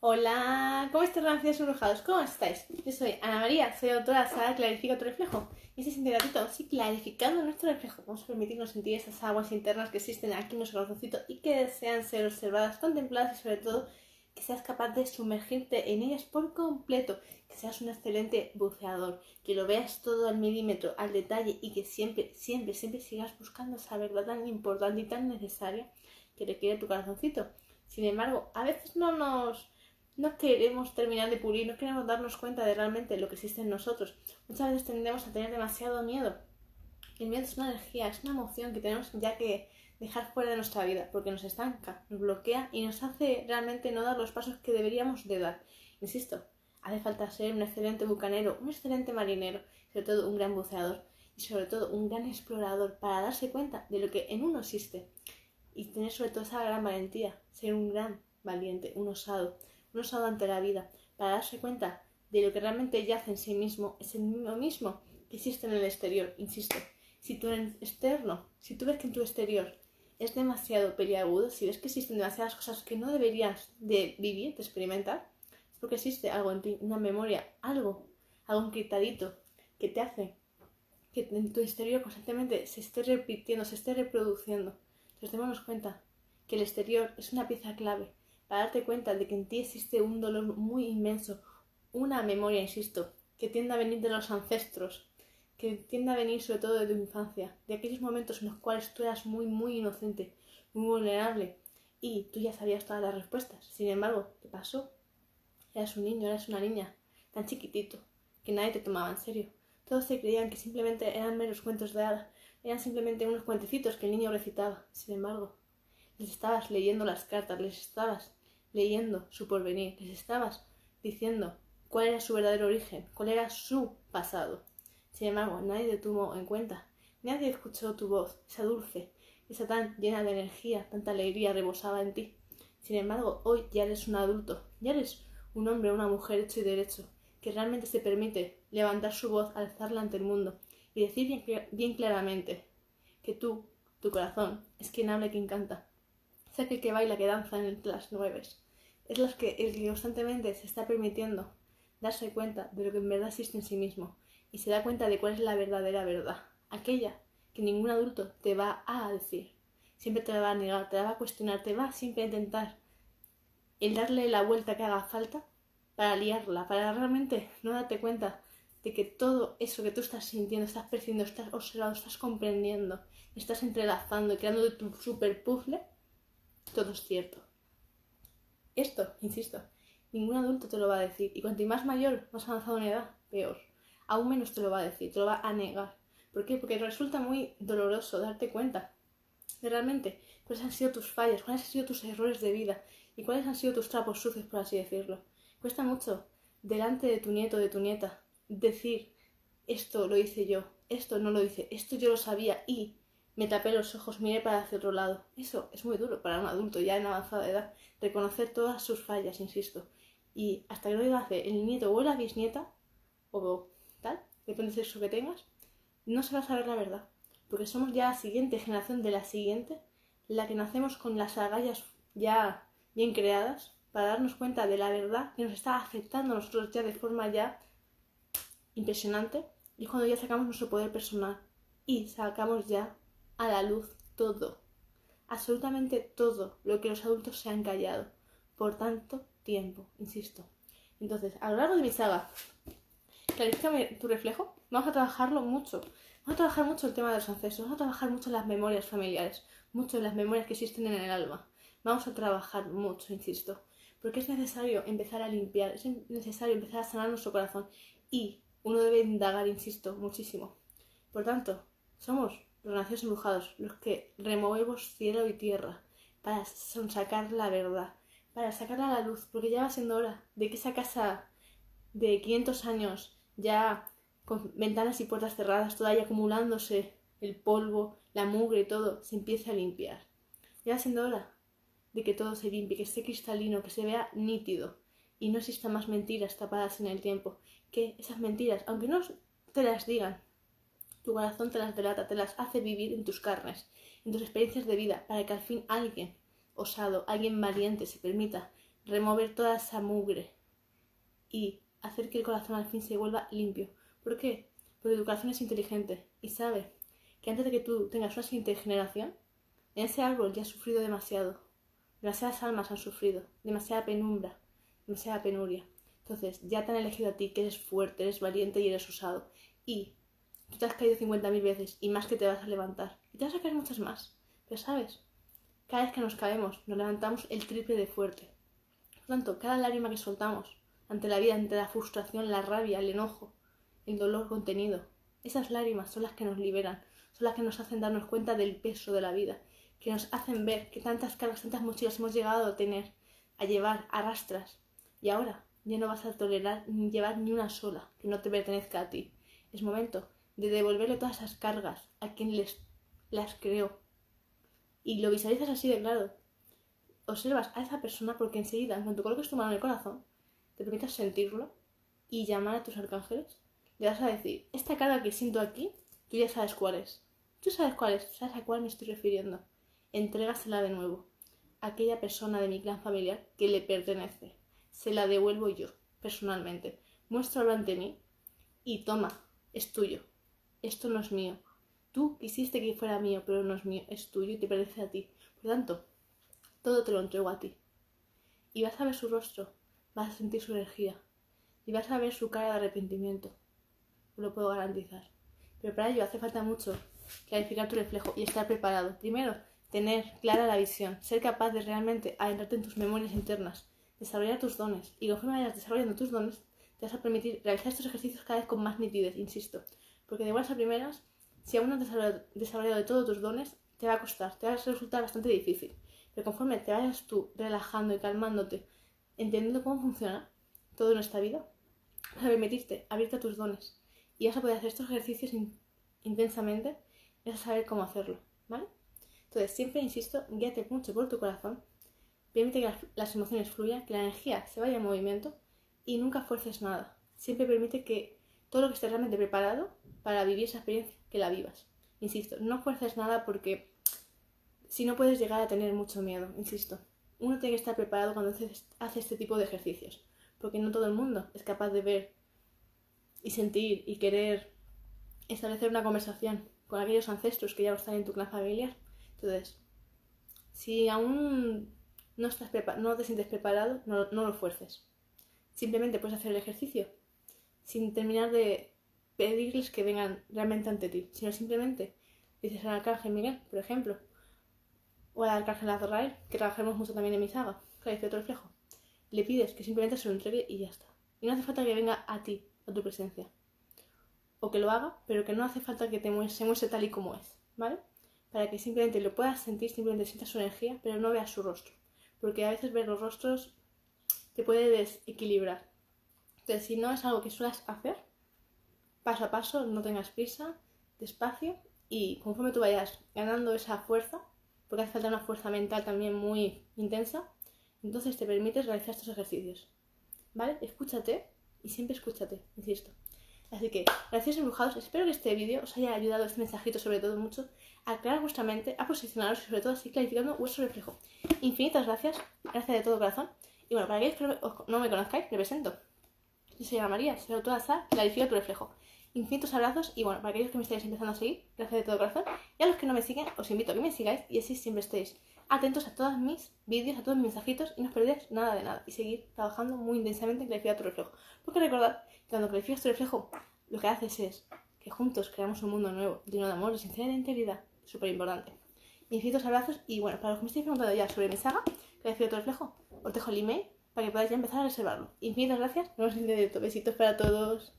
Hola, ¿cómo estáis, renacidos embrujados? ¿Cómo estáis? Yo soy Ana María, soy autora de Sara Clarifica tu reflejo. Y este siguiente ratito, sí, clarificando nuestro reflejo, vamos a permitirnos sentir esas aguas internas que existen aquí en nuestro corazoncito y que desean ser observadas, contempladas y sobre todo que seas capaz de sumergirte en ellas por completo, que seas un excelente buceador, que lo veas todo al milímetro, al detalle y que siempre, siempre, siempre sigas buscando esa verdad tan importante y tan necesaria que requiere tu corazoncito. Sin embargo, a veces no nos no queremos terminar de pulir, no queremos darnos cuenta de realmente lo que existe en nosotros. Muchas veces tendemos a tener demasiado miedo. El miedo es una energía, es una emoción que tenemos ya que dejar fuera de nuestra vida, porque nos estanca, nos bloquea y nos hace realmente no dar los pasos que deberíamos de dar. Insisto, hace falta ser un excelente bucanero, un excelente marinero, sobre todo un gran buceador y sobre todo un gran explorador para darse cuenta de lo que en uno existe y tener sobre todo esa gran valentía, ser un gran valiente, un osado, un osado ante la vida, para darse cuenta de lo que realmente yace en sí mismo, es el mismo mismo que existe en el exterior, insisto. Si tu externo, si tú ves que en tu exterior es demasiado peliagudo, si ves que existen demasiadas cosas que no deberías de vivir, de experimentar, es porque existe algo en ti, una memoria, algo, algo encriptadito que te hace que en tu exterior constantemente se esté repitiendo, se esté reproduciendo. Entonces démonos cuenta que el exterior es una pieza clave para darte cuenta de que en ti existe un dolor muy inmenso, una memoria, insisto, que tiende a venir de los ancestros, que tiende a venir sobre todo de tu infancia, de aquellos momentos en los cuales tú eras muy, muy inocente, muy vulnerable, y tú ya sabías todas las respuestas. Sin embargo, ¿qué pasó? Eras un niño, eras una niña, tan chiquitito, que nadie te tomaba en serio. Todos se creían que simplemente eran meros cuentos de hadas, eran simplemente unos cuentecitos que el niño recitaba. Sin embargo, les estabas leyendo las cartas, les estabas leyendo su porvenir, les estabas diciendo cuál era su verdadero origen, cuál era su pasado. Sin embargo, nadie te tuvo en cuenta, nadie escuchó tu voz, esa dulce, esa tan llena de energía, tanta alegría rebosaba en ti. Sin embargo, hoy ya eres un adulto, ya eres un hombre una mujer hecho y derecho, que realmente se permite levantar su voz, alzarla ante el mundo y decir bien, bien claramente que tú, tu corazón, es quien habla y quien canta, es aquel que baila, que danza entre las nubes. Es los que, el que constantemente se está permitiendo darse cuenta de lo que en verdad existe en sí mismo y se da cuenta de cuál es la verdadera verdad, aquella que ningún adulto te va a decir. Siempre te la va a negar, te la va a cuestionar, te va siempre a intentar el darle la vuelta que haga falta para liarla, para realmente no darte cuenta de que todo eso que tú estás sintiendo, estás percibiendo, estás observando, estás comprendiendo, estás entrelazando creando tu super puzzle todo es cierto. Esto, insisto, ningún adulto te lo va a decir. Y cuanto más mayor, más avanzado en edad, peor. Aún menos te lo va a decir, te lo va a negar. ¿Por qué? Porque resulta muy doloroso darte cuenta de realmente cuáles han sido tus fallas, cuáles han sido tus errores de vida y cuáles han sido tus trapos sucios, por así decirlo. Cuesta mucho, delante de tu nieto de tu nieta, decir esto lo hice yo, esto no lo hice, esto yo lo sabía y me tapé los ojos, miré para hacia otro lado. Eso es muy duro para un adulto ya en avanzada edad, reconocer todas sus fallas, insisto. Y hasta que no lo hace el nieto o la bisnieta, o tal, depende del sexo que tengas, no se va a saber la verdad. Porque somos ya la siguiente generación de la siguiente, la que nacemos con las agallas ya bien creadas, para darnos cuenta de la verdad que nos está afectando a nosotros ya de forma ya impresionante. Y cuando ya sacamos nuestro poder personal y sacamos ya a la luz todo, absolutamente todo lo que los adultos se han callado por tanto tiempo, insisto. Entonces, a lo largo de mi saga, clarifícame tu reflejo, vamos a trabajarlo mucho. Vamos a trabajar mucho el tema de los ancestros, vamos a trabajar mucho las memorias familiares, mucho las memorias que existen en el alma. Vamos a trabajar mucho, insisto, porque es necesario empezar a limpiar, es necesario empezar a sanar nuestro corazón y uno debe indagar, insisto, muchísimo. Por tanto, somos los nacidos embrujados, los que removemos cielo y tierra para sacar la verdad, para sacarla a la luz, porque ya va siendo hora de que esa casa de 500 años, ya con ventanas y puertas cerradas, todavía acumulándose el polvo, la mugre todo, se empiece a limpiar. Ya va siendo hora de que todo se limpie, que esté cristalino, que se vea nítido y no existan más mentiras tapadas en el tiempo, que esas mentiras, aunque no te las digan, tu corazón te las delata, te las hace vivir en tus carnes, en tus experiencias de vida, para que al fin alguien osado, alguien valiente se permita remover toda esa mugre y hacer que el corazón al fin se vuelva limpio. ¿Por qué? Porque tu corazón es inteligente y sabe que antes de que tú tengas una siguiente generación, en ese árbol ya has sufrido demasiado. Demasiadas almas han sufrido, demasiada penumbra, demasiada penuria. Entonces, ya te han elegido a ti, que eres fuerte, eres valiente y eres usado. Y tú te has caído 50.000 veces y más que te vas a levantar. Y te vas a caer muchas más. Pero sabes, cada vez que nos caemos, nos levantamos el triple de fuerte. Por tanto, cada lágrima que soltamos ante la vida, ante la frustración, la rabia, el enojo, el dolor contenido, esas lágrimas son las que nos liberan, son las que nos hacen darnos cuenta del peso de la vida, que nos hacen ver que tantas cargas, tantas mochilas hemos llegado a tener, a llevar, arrastras. Y ahora ya no vas a tolerar ni llevar ni una sola que no te pertenezca a ti. Es momento de devolverle todas esas cargas a quien les las creó. Y lo visualizas así de claro. Observas a esa persona porque enseguida, en cuanto coloques tu mano en el corazón, te permitas sentirlo y llamar a tus arcángeles, le vas a decir, esta carga que siento aquí, tú ya sabes cuál es. Tú sabes cuál es, sabes a cuál me estoy refiriendo entrégasela de nuevo a aquella persona de mi clan familiar que le pertenece. Se la devuelvo yo, personalmente. Muéstralo ante mí y toma, es tuyo. Esto no es mío. Tú quisiste que fuera mío, pero no es mío, es tuyo y te pertenece a ti. Por tanto, todo te lo entrego a ti. Y vas a ver su rostro, vas a sentir su energía y vas a ver su cara de arrepentimiento. Lo puedo garantizar. Pero para ello hace falta mucho clarificar tu reflejo y estar preparado. Primero, tener clara la visión, ser capaz de realmente adentrarte en tus memorias internas, desarrollar tus dones y conforme vayas desarrollando tus dones, te vas a permitir realizar estos ejercicios cada vez con más nitidez, insisto, porque de buenas a primeras, si aún no has desarrollado, de todos tus dones, te va a costar, te va a resultar bastante difícil, pero conforme te vayas tú relajando y calmándote, entendiendo cómo funciona todo en esta vida, vas a permitirte abrirte a tus dones y vas a poder hacer estos ejercicios intensamente y vas a saber cómo hacerlo, ¿vale? Entonces, siempre insisto, guíate mucho por tu corazón, permite que las emociones fluyan, que la energía se vaya en movimiento y nunca fuerces nada. Siempre permite que todo lo que estés realmente preparado para vivir esa experiencia, que la vivas. Insisto, no fuerces nada porque si no puedes llegar a tener mucho miedo, insisto. Uno tiene que estar preparado cuando hace este tipo de ejercicios, porque no todo el mundo es capaz de ver y sentir y querer establecer una conversación con aquellos ancestros que ya están en tu clan familiar entonces, si aún no, estás no te sientes preparado, no, lo fuerces. Simplemente puedes hacer el ejercicio sin terminar de pedirles que vengan realmente ante ti, sino simplemente dices al arcángel Miguel, por ejemplo, o al arcángel Azrael, que trabajamos mucho también en mi saga, que dice otro reflejo. Le pides que simplemente se lo entregue y ya está. Y no hace falta que venga a ti, a tu presencia. O que lo haga, pero que no hace falta que te se muestre tal y como es, ¿vale? para que simplemente lo puedas sentir, simplemente sientas su energía, pero no veas su rostro. Porque a veces ver los rostros te puede desequilibrar. Entonces, si no es algo que suelas hacer, paso a paso, no tengas prisa, despacio, y conforme tú vayas ganando esa fuerza, porque hace falta una fuerza mental también muy intensa, entonces te permites realizar estos ejercicios. ¿Vale? Escúchate y siempre escúchate, insisto. Así que, gracias embrujados, espero que este vídeo os haya ayudado, este mensajito sobre todo mucho, a aclarar vuestra mente, a posicionaros y sobre todo así clarificando vuestro reflejo. Infinitas gracias, gracias de todo corazón. Y bueno, para aquellos que no me conozcáis, me presento. Yo soy Ana María, soy autora de Clarifica tu reflejo. Infinitos abrazos y bueno, para aquellos que me estáis empezando a seguir, gracias de todo corazón. Y a los que no me siguen, os invito a que me sigáis y así siempre estéis atentos a todos mis vídeos, a todos mis mensajitos y no os perdáis nada de nada. Y seguir trabajando muy intensamente en clarificar tu reflejo. Porque recordad que cuando clarificas tu reflejo, lo que haces es que juntos creamos un mundo nuevo, lleno de amor, de sinceridad y integridad súper importante. Infinitos abrazos y bueno, para los que me estéis preguntando ya sobre mi saga, decir otro reflejo, os dejo el email para que podáis empezar a reservarlo. Infinitas gracias, nos vemos en directo. Besitos para todos.